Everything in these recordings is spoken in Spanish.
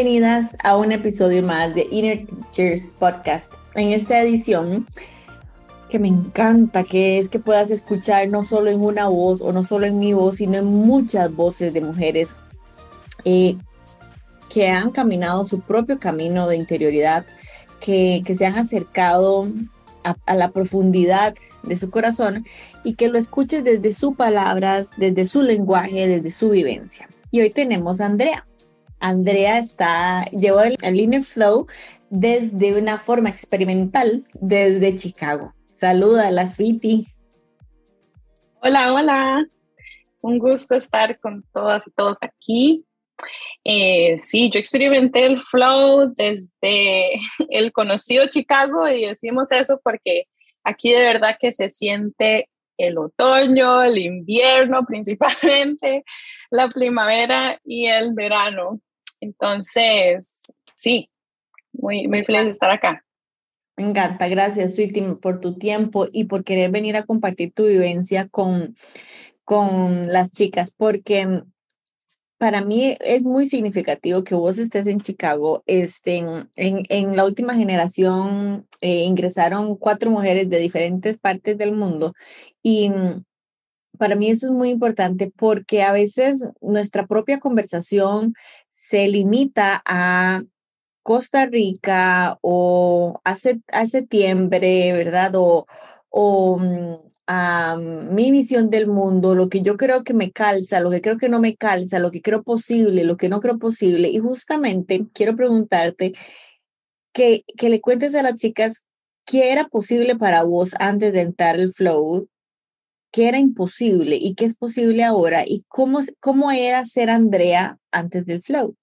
Bienvenidas a un episodio más de Inner Teachers Podcast. En esta edición, que me encanta, que es que puedas escuchar no solo en una voz o no solo en mi voz, sino en muchas voces de mujeres eh, que han caminado su propio camino de interioridad, que, que se han acercado a, a, la profundidad de su corazón y que lo escuches desde sus palabras, desde su lenguaje, desde su vivencia. Y hoy tenemos a Andrea. Andrea está, llevó el, el Flow desde una forma experimental desde Chicago. Saluda a la Sweetie. Hola, hola. Un gusto estar con todas y todos aquí. Eh, sí, yo experimenté el flow desde el conocido Chicago y decimos eso porque aquí de verdad que se siente el otoño, el invierno principalmente, la primavera y el verano. Entonces, sí, muy, muy feliz de estar acá. Me encanta, gracias, Sweetie, por tu tiempo y por querer venir a compartir tu vivencia con, con las chicas, porque para mí es muy significativo que vos estés en Chicago. Este, en, en la última generación eh, ingresaron cuatro mujeres de diferentes partes del mundo y para mí eso es muy importante porque a veces nuestra propia conversación se limita a Costa Rica o a, septiembre, ¿verdad? O, o a mi visión del mundo, lo que yo creo que me calza, lo que creo que no me calza, lo que creo posible, lo que no creo posible. Y justamente quiero preguntarte que, que le cuentes a las chicas qué era posible para vos antes de entrar el flow, qué era imposible y qué es posible ahora y cómo, cómo era ser Andrea antes del flow.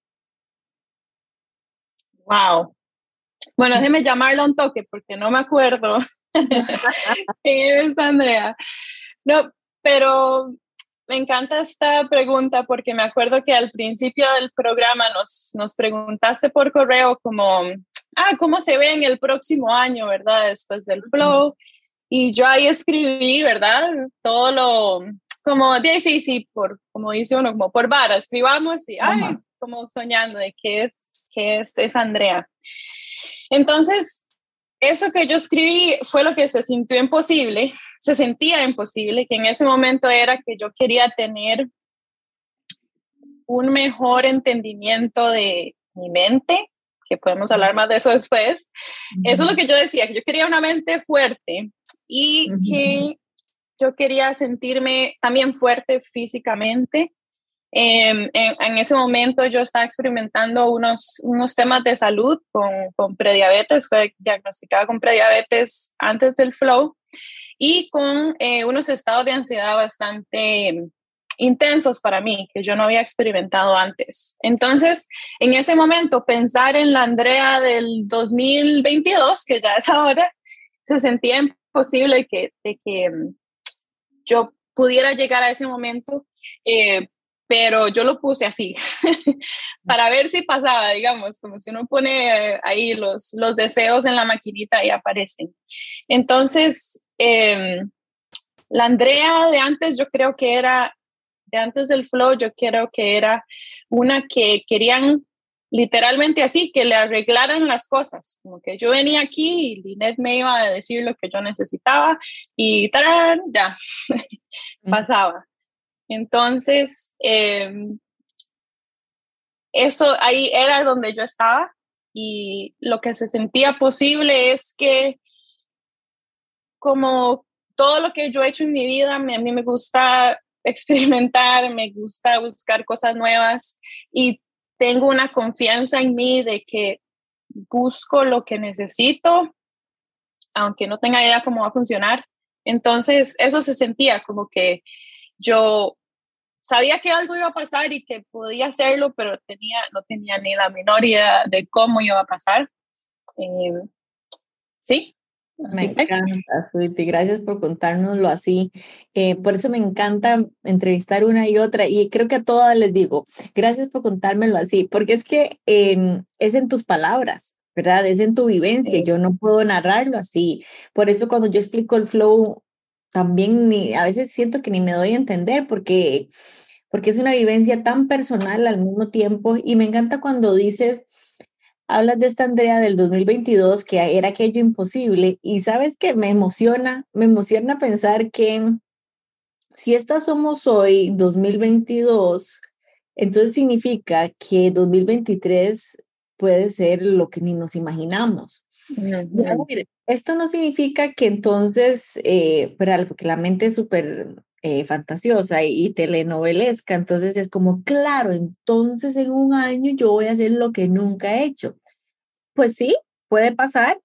Wow. Bueno, déjeme llamarla un toque porque no me acuerdo quién es Andrea. No, pero me encanta esta pregunta porque me acuerdo que al principio del programa nos, nos preguntaste por correo como, ah, ¿cómo se ve en el próximo año, verdad? Después del flow. Y yo ahí escribí, ¿verdad? Todo lo, como, sí, sí, por, como dice uno, como por vara, escribamos y, ay, como soñando de qué es, qué es, es Andrea. Entonces, eso que yo escribí fue lo que se sintió imposible, se sentía imposible, que en ese momento era que yo quería tener un mejor entendimiento de mi mente, que podemos hablar más de eso después. Eso es lo que yo decía, que yo quería una mente fuerte y que yo quería sentirme también fuerte físicamente. Eh, en, en, ese momento yo estaba experimentando unos, unos temas de salud con, con prediabetes, fue diagnosticada con prediabetes antes del flow y con eh, unos estados de ansiedad bastante intensos para mí, que yo no había experimentado antes. Entonces, en ese momento, pensar en la Andrea del 2022, que ya es ahora, se sentía imposible que, de que mm, yo pudiera llegar a ese momento, eh, pero yo lo puse así, para ver si pasaba, digamos, como si uno pone ahí los, los deseos en la maquinita y aparecen. Entonces, eh, la Andrea de antes yo creo que era de antes del flow, yo creo que era una que querían literalmente así, que le arreglaran las cosas, como que yo venía aquí y Linet me iba a decir lo que yo necesitaba y ¡tarán! ya, pasaba. Entonces, eh, eso ahí era donde yo estaba y lo que se sentía posible es que como todo lo que yo he hecho en mi vida, a mí me gusta experimentar, me gusta buscar cosas nuevas y tengo una confianza en mí de que busco lo que necesito, aunque no tenga idea cómo va a funcionar. Entonces, eso se sentía como que yo sabía que algo iba a pasar y que podía hacerlo, pero tenía, no tenía ni la menor idea de cómo iba a pasar. Eh, sí, me encanta, Sweetie. Gracias por contárnoslo así. Eh, por eso me encanta entrevistar una y otra. Y creo que a todas les digo, gracias por contármelo así, porque es que eh, es en tus palabras, ¿verdad? Es en tu vivencia. Yo no puedo narrarlo así. Por eso cuando yo explico el flow, también ni, a veces siento que ni me doy a entender, porque porque es una vivencia tan personal al mismo tiempo y me encanta cuando dices, hablas de esta Andrea del 2022 que era aquello imposible y sabes que me emociona, me emociona pensar que si estas somos hoy 2022, entonces significa que 2023 puede ser lo que ni nos imaginamos. Esto no significa que entonces, eh, porque la mente es súper eh, fantasiosa y, telenovelesca. Entonces es como, claro, entonces en un año yo voy a hacer lo que nunca he hecho. Pues sí, puede pasar,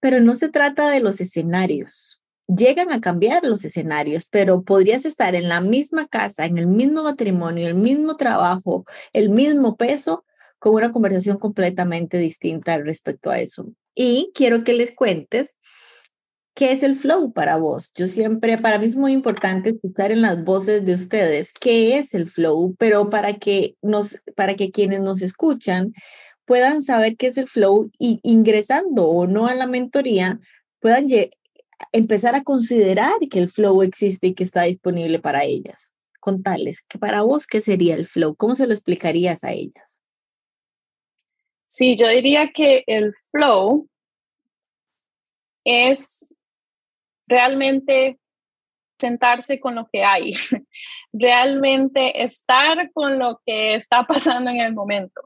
pero no se trata de los escenarios. Llegan a cambiar los escenarios, pero podrías estar en la misma casa, en el mismo matrimonio, el mismo trabajo, el mismo peso, con una conversación completamente distinta respecto a eso. Y quiero que les cuentes ¿Qué es el flow para vos? Yo siempre, para mí es muy importante escuchar en las voces de ustedes qué es el flow, pero para que, nos, para que quienes nos escuchan puedan saber qué es el flow y ingresando o no a la mentoría, puedan empezar a considerar que el flow existe y que está disponible para ellas. Contarles que para vos, ¿qué sería el flow? ¿Cómo se lo explicarías a ellas? Sí, yo diría que el flow es realmente sentarse con lo que hay, realmente estar con lo que está pasando en el momento.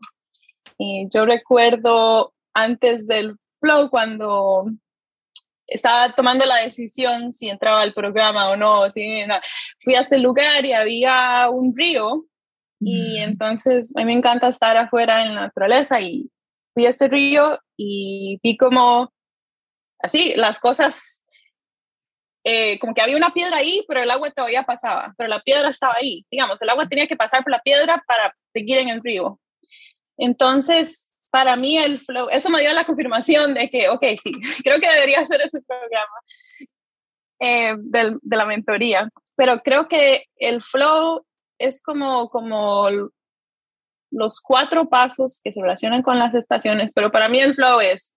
Y yo recuerdo antes del flow cuando estaba tomando la decisión si entraba al programa o no, si, fui a este lugar y había un río y entonces a mí me encanta estar afuera en la naturaleza y fui a este río y vi como así las cosas eh, como que había una piedra ahí, pero el agua todavía pasaba, pero la piedra estaba ahí, digamos, el agua tenía que pasar por la piedra para seguir en el río. Entonces, para mí el flow, eso me dio la confirmación de que, ok, sí, creo que debería ser ese programa eh, de la mentoría, pero creo que el flow es como, como los cuatro pasos que se relacionan con las estaciones, pero para mí el flow es,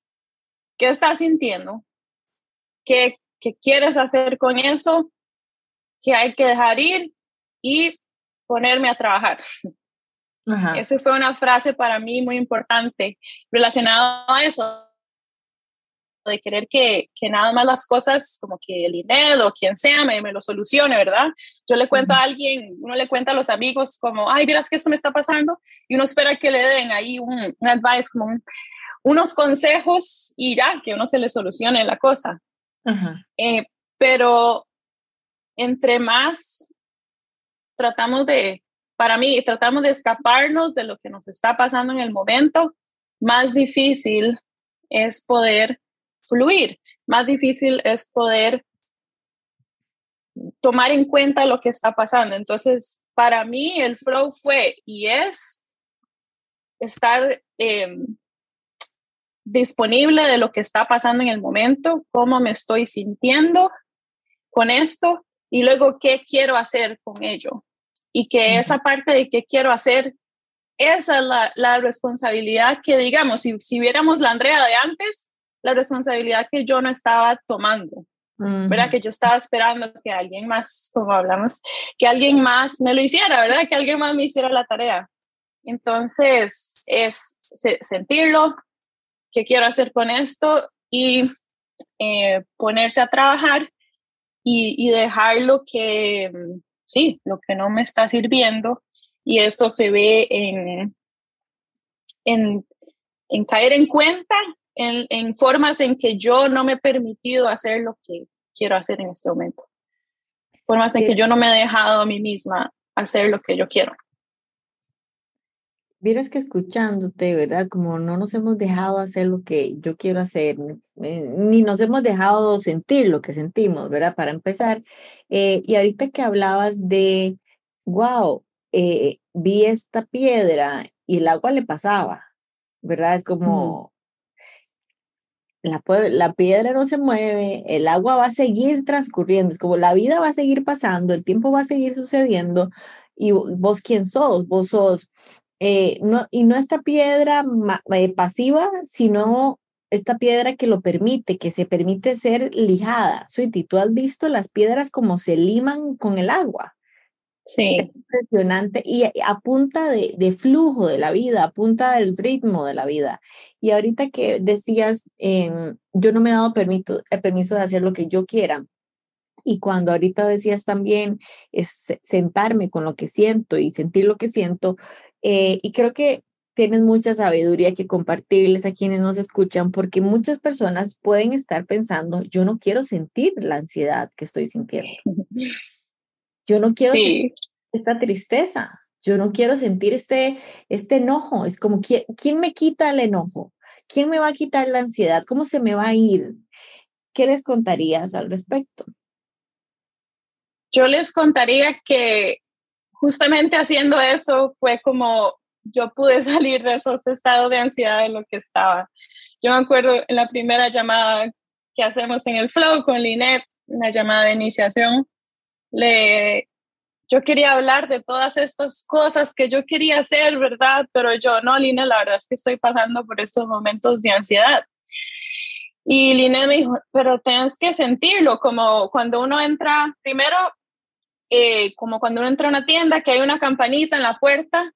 ¿qué estás sintiendo? ¿Qué, qué quieres hacer con eso, que hay que dejar ir y ponerme a trabajar. Esa fue una frase para mí muy importante relacionada a eso, de querer que, que, nada más las cosas, como que el dinero o quien sea, me, me lo solucione, ¿verdad? Yo le cuento a alguien, uno le cuenta a los amigos como, ay, miras que esto me está pasando, y uno espera que le den ahí un, un advice, como unos consejos y ya, que uno se le solucione la cosa. Eh, pero entre más tratamos de, para mí, tratamos de escaparnos de lo que nos está pasando en el momento, más difícil es poder fluir, más difícil es poder tomar en cuenta lo que está pasando. Entonces, para mí el flow fue y es estar eh, disponible de lo que está pasando en el momento, cómo me estoy sintiendo con esto y luego qué quiero hacer con ello. Y que esa parte de qué quiero hacer, esa es la, la responsabilidad que, digamos, si, si viéramos la Andrea de antes, la responsabilidad que yo no estaba tomando. ¿verdad? Que yo estaba esperando que alguien más, como hablamos, que alguien más me lo hiciera, ¿verdad? Que alguien más me hiciera la tarea. Entonces, es sentirlo, qué quiero hacer con esto y eh, ponerse a trabajar y, y, dejar lo que, sí, lo que no me está sirviendo y eso se ve en, en, en caer en cuenta en, en, formas en que yo no me he permitido hacer lo que quiero hacer en este momento. Formas en que yo no me he dejado a mí misma hacer lo que yo quiero. Vieras que escuchándote, ¿verdad? Como no nos hemos dejado hacer lo que yo quiero hacer, ni nos hemos dejado sentir lo que sentimos, ¿verdad? Para empezar. Eh, y ahorita que hablabas de, wow, eh, vi esta piedra y el agua le pasaba, ¿verdad? Es como, la, piedra no se mueve, el agua va a seguir transcurriendo, es como la vida va a seguir pasando, el tiempo va a seguir sucediendo. Y vos quién sos, vos sos eh, no, y no esta piedra eh, pasiva, sino esta piedra que lo permite, que se permite ser lijada. Suiti, ¿tú has visto las piedras como se liman con el agua? Sí. Es impresionante y a punta de, de, flujo de la vida, a punta del ritmo de la vida. Y ahorita que decías, yo no me he dado permiso, el permiso de hacer lo que yo quiera. Y cuando ahorita decías también es sentarme con lo que siento y sentir lo que siento, eh, y creo que tienes mucha sabiduría que compartirles a quienes nos escuchan, porque muchas personas pueden estar pensando, yo no quiero sentir la ansiedad que estoy sintiendo. Yo no quiero sentir esta tristeza. Yo no quiero sentir este, este enojo. Es como, ¿quién, ¿quién me quita el enojo? ¿Quién me va a quitar la ansiedad? ¿Cómo se me va a ir? ¿Qué les contarías al respecto? Yo les contaría que justamente haciendo eso fue como yo pude salir de esos estados de ansiedad en lo que estaba. Yo me acuerdo en la primera llamada que hacemos en el Flow con Linet, una llamada de iniciación, le, yo quería hablar de todas estas cosas que yo quería hacer, ¿verdad? Pero yo, no, Linet, la verdad es que estoy pasando por estos momentos de ansiedad. Y Linet me dijo, pero tienes que sentirlo, como cuando uno entra, primero, eh, como cuando uno entra a una tienda, que hay una campanita en la puerta,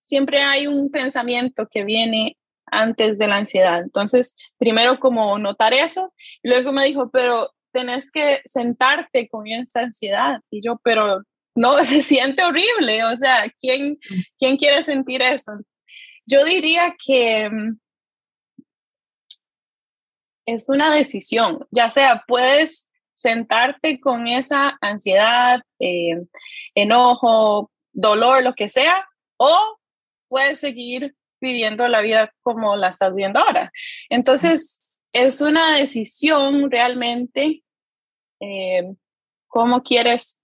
siempre hay un pensamiento que viene antes de la ansiedad. Entonces, primero como notar eso, y luego me dijo, pero tenés que sentarte con esa ansiedad. Y yo, pero no, se siente horrible. O sea, ¿quién, ¿quién quiere sentir eso? Yo diría que mm, es una decisión, ya sea puedes sentarte con esa ansiedad, eh, enojo, dolor, lo que sea, o puedes seguir viviendo la vida como la estás viendo ahora. Entonces, es una decisión realmente eh, cómo quieres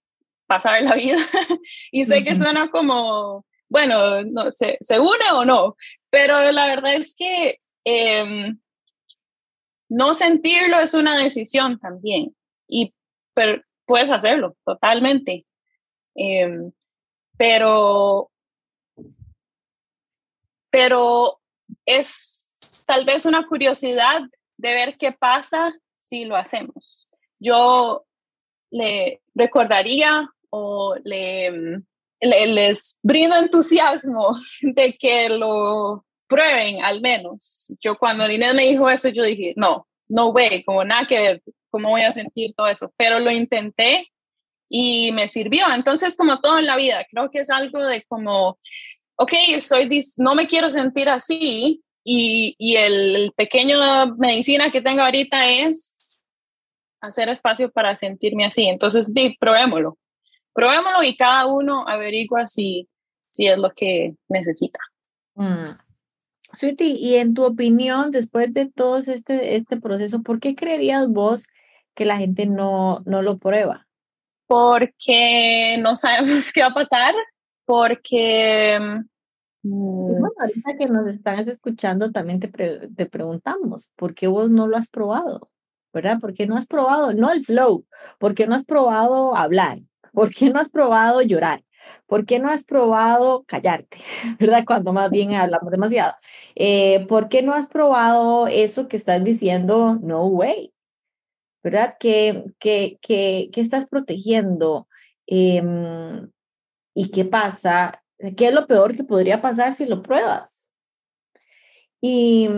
pasar la vida. y sé que suena como, bueno, no sé, se une o no, pero la verdad es que em, no sentirlo es una decisión también. Y pero puedes hacerlo totalmente. Em, pero pero es tal vez una curiosidad de ver qué pasa si lo hacemos. Yo le recordaría o le, les brindo entusiasmo de que lo prueben al menos. Yo cuando Inés me dijo eso, yo dije, no, no way, como nada que ver, cómo voy a sentir todo eso, pero lo intenté y me sirvió. Entonces, como todo en la vida, creo que es algo de como ok, soy no me quiero sentir así y, y el pequeño medicina que tengo ahorita es hacer espacio para sentirme así. Entonces, di, probémoslo. Probémoslo y cada uno averigua si, si es lo que necesita. Mm. Sweetie, y en tu opinión, después de todo este, este proceso, ¿por qué creerías vos que la gente no, no lo prueba? Porque no sabemos qué va a pasar, porque... Mm, bueno, ahorita que nos están escuchando, también te, te preguntamos, ¿por qué vos no lo has probado? ¿Verdad? ¿Por qué no has probado, no el flow? ¿Por qué no has probado hablar? ¿Por qué no has probado llorar? ¿Por qué no has probado callarte? ¿Verdad? Cuando más bien hablamos demasiado. Eh, ¿Por qué no has probado eso que estás diciendo, no way? ¿Verdad? ¿Qué, que, que, que estás protegiendo? Eh, ¿Y qué pasa? ¿Qué es lo peor que podría pasar si lo pruebas? Y,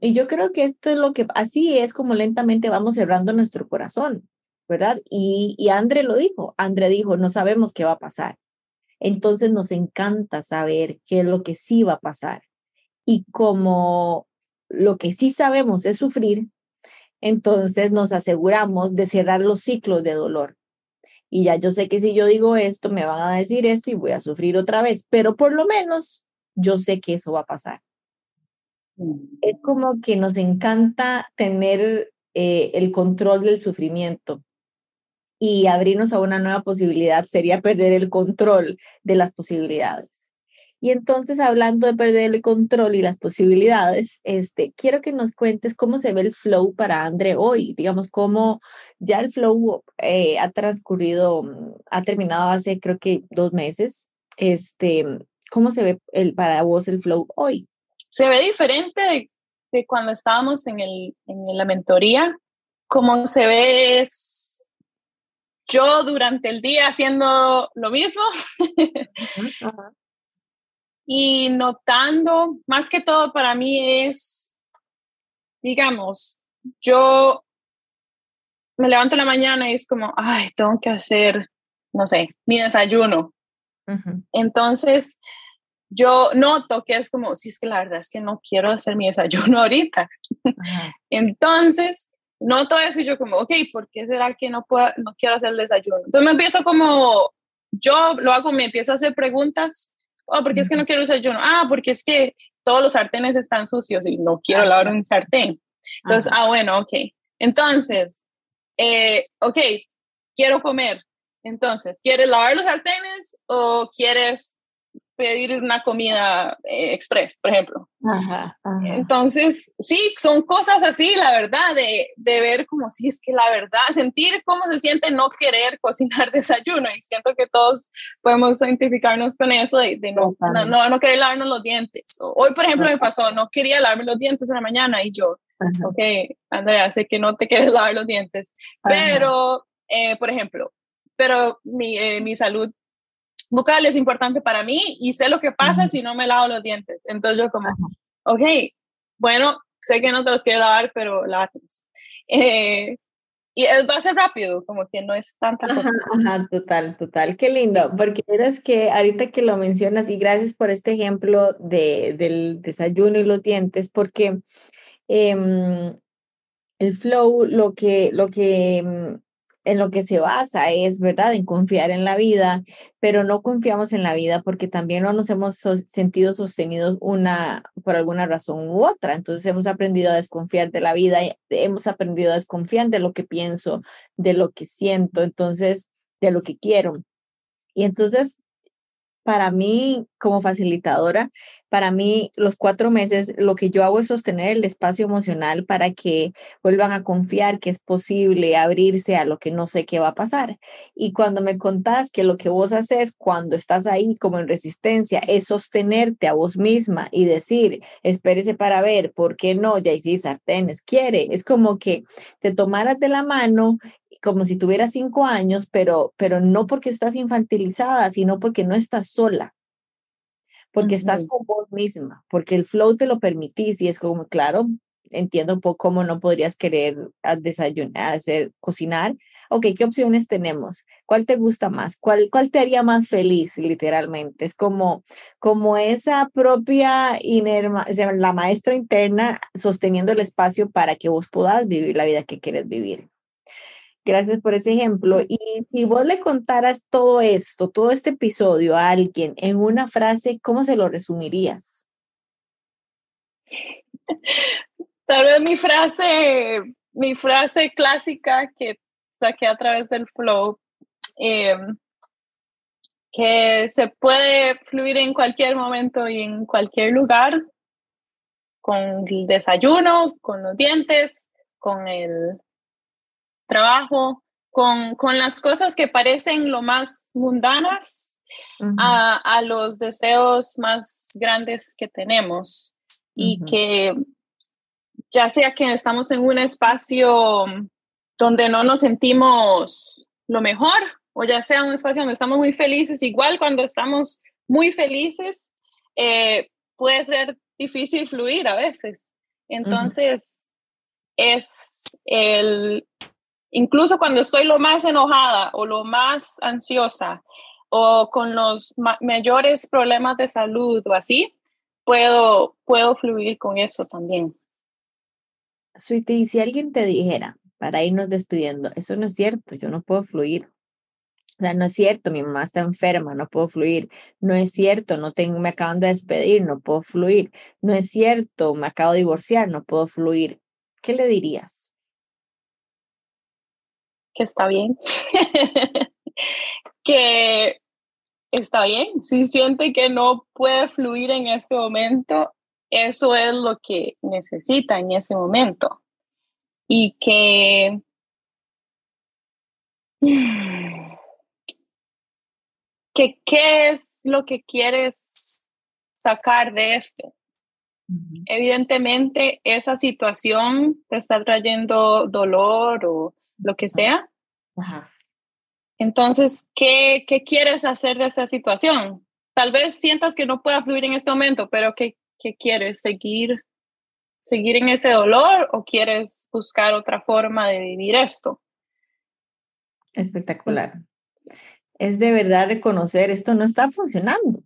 y, yo creo que esto es lo que, así es como lentamente vamos cerrando nuestro corazón, ¿verdad? Y, y André lo dijo, André dijo, no sabemos qué va a pasar. Entonces nos encanta saber qué es lo que sí va a pasar. Y como lo que sí sabemos es sufrir, entonces nos aseguramos de cerrar los ciclos de dolor y ya yo sé que si yo digo esto, me van a decir esto y voy a sufrir otra vez, pero por lo menos yo sé que eso va a pasar. Es como que nos encanta tener eh, el control del sufrimiento y abrirnos a una nueva posibilidad sería perder el control de las posibilidades. Y entonces, hablando de perder el control y las posibilidades, este, quiero que nos cuentes cómo se ve el flow para André hoy, digamos, cómo ya el flow eh, ha transcurrido, mm, ha terminado hace creo que dos meses. Este, ¿Cómo se ve el, para vos el flow hoy? Se ve diferente de, cuando estábamos en, el, en la mentoría. Como se ve es yo durante el día haciendo lo mismo y notando, más que todo para mí es, digamos, yo me levanto en la mañana y es como, ay, tengo que hacer, no sé, mi desayuno. Entonces, yo noto que es como, si es que la verdad es que no quiero hacer mi desayuno ahorita. Entonces, noto eso y yo como, ok, ¿por qué será que no, puedo, no quiero hacer el desayuno? Entonces me empiezo como, yo lo hago, me empiezo a hacer preguntas, oh, ¿por qué es que no quiero el desayuno? Ah, porque es que todos los sartenes están sucios y no quiero lavar un sartén. Entonces, ah, bueno, ok. Entonces, eh, ok, quiero comer. Entonces, ¿quieres lavar los sartenes o quieres pedir una comida eh, express, por ejemplo. Entonces, sí, son cosas así, la verdad, de, de, ver como si es que la verdad, sentir cómo se siente no querer cocinar desayuno. Y siento que todos podemos identificarnos con eso de, no, no, no, querer lavarnos los dientes. hoy, por ejemplo, me pasó, no quería lavarme los dientes en la mañana y yo, ok, Andrea, sé que no te quieres lavar los dientes, pero, eh, por ejemplo, pero mi, eh, mi salud bucal es importante para mí y sé lo que pasa si no me lavo los dientes. Entonces yo como, ok, bueno, sé que no te los quiero lavar, pero lávatelos. Eh, y va a ser rápido, como que no es tanta cosa. Ajá, total, total. Qué lindo, porque eres que ahorita que lo mencionas, y gracias por este ejemplo de, del desayuno y los dientes, porque em, el flow, lo que, lo que em, en lo que se basa es, ¿verdad?, en confiar en la vida, pero no confiamos en la vida porque también no nos hemos sentido sostenidos una por alguna razón u otra. Entonces hemos aprendido a desconfiar de la vida, hemos aprendido a desconfiar de lo que pienso, de lo que siento, entonces de lo que quiero. Y entonces para mí, como facilitadora, para mí los cuatro meses, lo que yo hago es sostener el espacio emocional para que vuelvan a confiar que es posible abrirse a lo que no sé qué va a pasar. Y cuando me contás que lo que vos haces cuando estás ahí como en resistencia es sostenerte a vos misma y decir, espérese para ver, ¿por qué no? Ya hiciste sartenes, quiere. Es como que te tomaras de la mano como si tuviera cinco años, pero, pero no porque estás infantilizada, sino porque no estás sola, porque estás con vos misma, porque el flow te lo permitís y es como, claro, entiendo un poco cómo no podrías querer desayunar, hacer, cocinar. Ok, ¿qué opciones tenemos? ¿Cuál te gusta más? ¿Cuál, cuál te haría más feliz, literalmente? Es como, como esa propia inerma, la maestra interna sosteniendo el espacio para que vos puedas vivir la vida que quieres vivir. Gracias por ese ejemplo. Y si vos le contaras todo esto, todo este episodio a alguien en una frase, ¿cómo se lo resumirías? Tal vez mi frase, mi frase clásica que saqué a través del flow, em, que se puede fluir en cualquier momento y en cualquier lugar, con el desayuno, con los dientes, con el trabajo, con, con las cosas que parecen lo más mundanas a, a, los deseos más grandes que tenemos. Y que ya sea que estamos en un espacio donde no nos sentimos lo mejor, o ya sea un espacio donde estamos muy felices, igual cuando estamos muy felices, eh, puede ser difícil fluir a veces. Entonces, es el incluso cuando estoy lo más enojada o lo más ansiosa o con los mayores problemas de salud o así, puedo, puedo fluir con eso también. Sweetie, si alguien te dijera, para irnos despidiendo, eso no es cierto, yo no puedo fluir. O sea, no es cierto, mi mamá está enferma, no puedo fluir. No es cierto, no tengo, me acaban de despedir, no puedo fluir. No es cierto, me acabo de divorciar, no puedo fluir. ¿Qué le dirías? Que está bien, que está bien, si siente que no puede fluir en ese momento, eso es lo que necesita en ese momento. Y que que qué es lo que quieres sacar de esto. Evidentemente, esa situación te está trayendo dolor o lo que sea. Entonces, ¿qué, ¿qué quieres hacer de esa situación? Tal vez sientas que no pueda fluir en este momento, pero ¿qué, qué quieres? ¿Seguir, ¿Seguir en ese dolor o quieres buscar otra forma de vivir esto? Espectacular. Es de verdad reconocer, esto no está funcionando.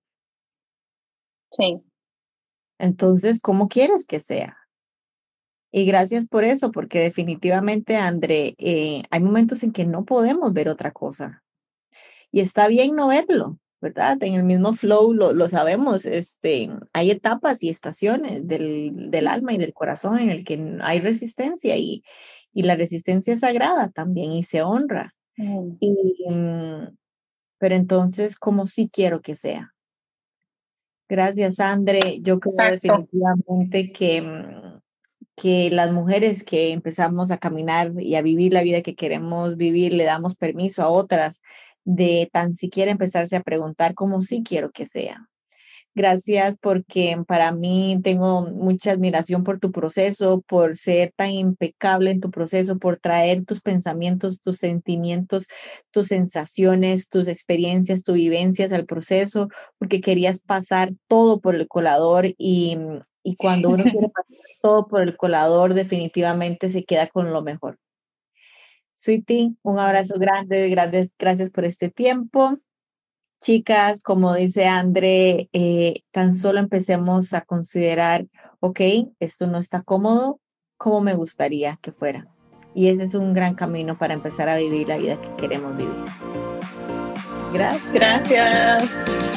Sí. Entonces, ¿cómo quieres que sea? Y gracias por eso, porque definitivamente, André, eh, hay momentos en que no podemos ver otra cosa. Y está bien no verlo, ¿verdad? En el mismo flow lo, lo sabemos, este, hay etapas y estaciones del, del, alma y del corazón en el que hay resistencia y, y la resistencia es sagrada también y se honra. Mm. Y, mm, pero entonces, ¿cómo sí quiero que sea? Gracias, André. Yo creo definitivamente que, mm, que las mujeres que empezamos a caminar y a vivir la vida que queremos vivir, le damos permiso a otras de tan siquiera empezarse a preguntar cómo sí quiero que sea. Gracias porque para mí tengo mucha admiración por tu proceso, por ser tan impecable en tu proceso, por traer tus pensamientos, tus sentimientos, tus sensaciones, tus experiencias, tus vivencias al proceso, porque querías pasar todo por el colador y, y cuando uno quiere pasar todo por el colador, definitivamente se queda con lo mejor. Sweetie, un abrazo grande, grandes gracias por este tiempo. Chicas, como dice André, eh, tan solo empecemos a considerar, ok, esto no está cómodo, como me gustaría que fuera. Y ese es un gran camino para empezar a vivir la vida que queremos vivir. Gracias. Gracias.